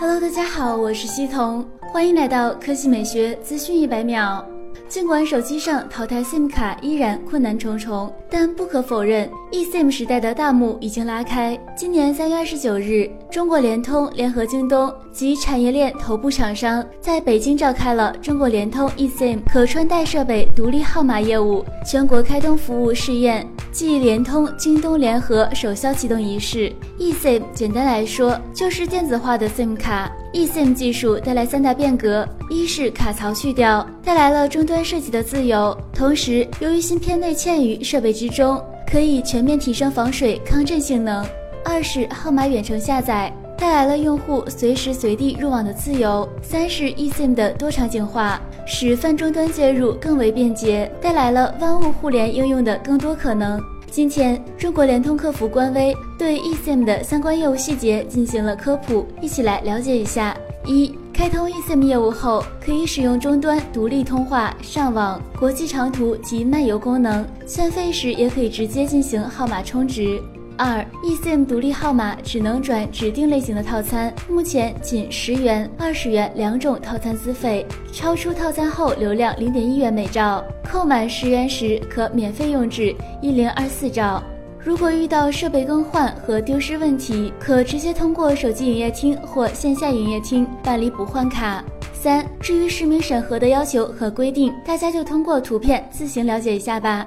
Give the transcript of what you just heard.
Hello，大家好，我是西彤，欢迎来到科技美学资讯一百秒。尽管手机上淘汰 SIM 卡依然困难重重，但不可否认，eSIM 时代的大幕已经拉开。今年三月二十九日，中国联通联合京东及产业链头部厂商在北京召开了中国联通 eSIM 可穿戴设备独立号码业务全国开通服务试验继联通京东联合首销启动仪式。eSIM 简单来说就是电子化的 SIM 卡。eSIM 技术带来三大变革：一是卡槽去掉，带来了终端设计的自由；同时，由于芯片内嵌于设备之中，可以全面提升防水抗震性能；二是号码远程下载，带来了用户随时随地入网的自由；三是 eSIM 的多场景化，使泛终端接入更为便捷，带来了万物互联应用的更多可能。今天，中国联通客服官微对 eSIM 的相关业务细节进行了科普，一起来了解一下。一、开通 eSIM 业务后，可以使用终端独立通话、上网、国际长途及漫游功能，欠费时也可以直接进行号码充值。二，eSIM 独立号码只能转指定类型的套餐，目前仅十元、二十元两种套餐资费，超出套餐后流量零点一元每兆，扣满十元时可免费用至一零二四兆。如果遇到设备更换和丢失问题，可直接通过手机营业厅或线下营业厅办理补换卡。三，至于实名审核的要求和规定，大家就通过图片自行了解一下吧。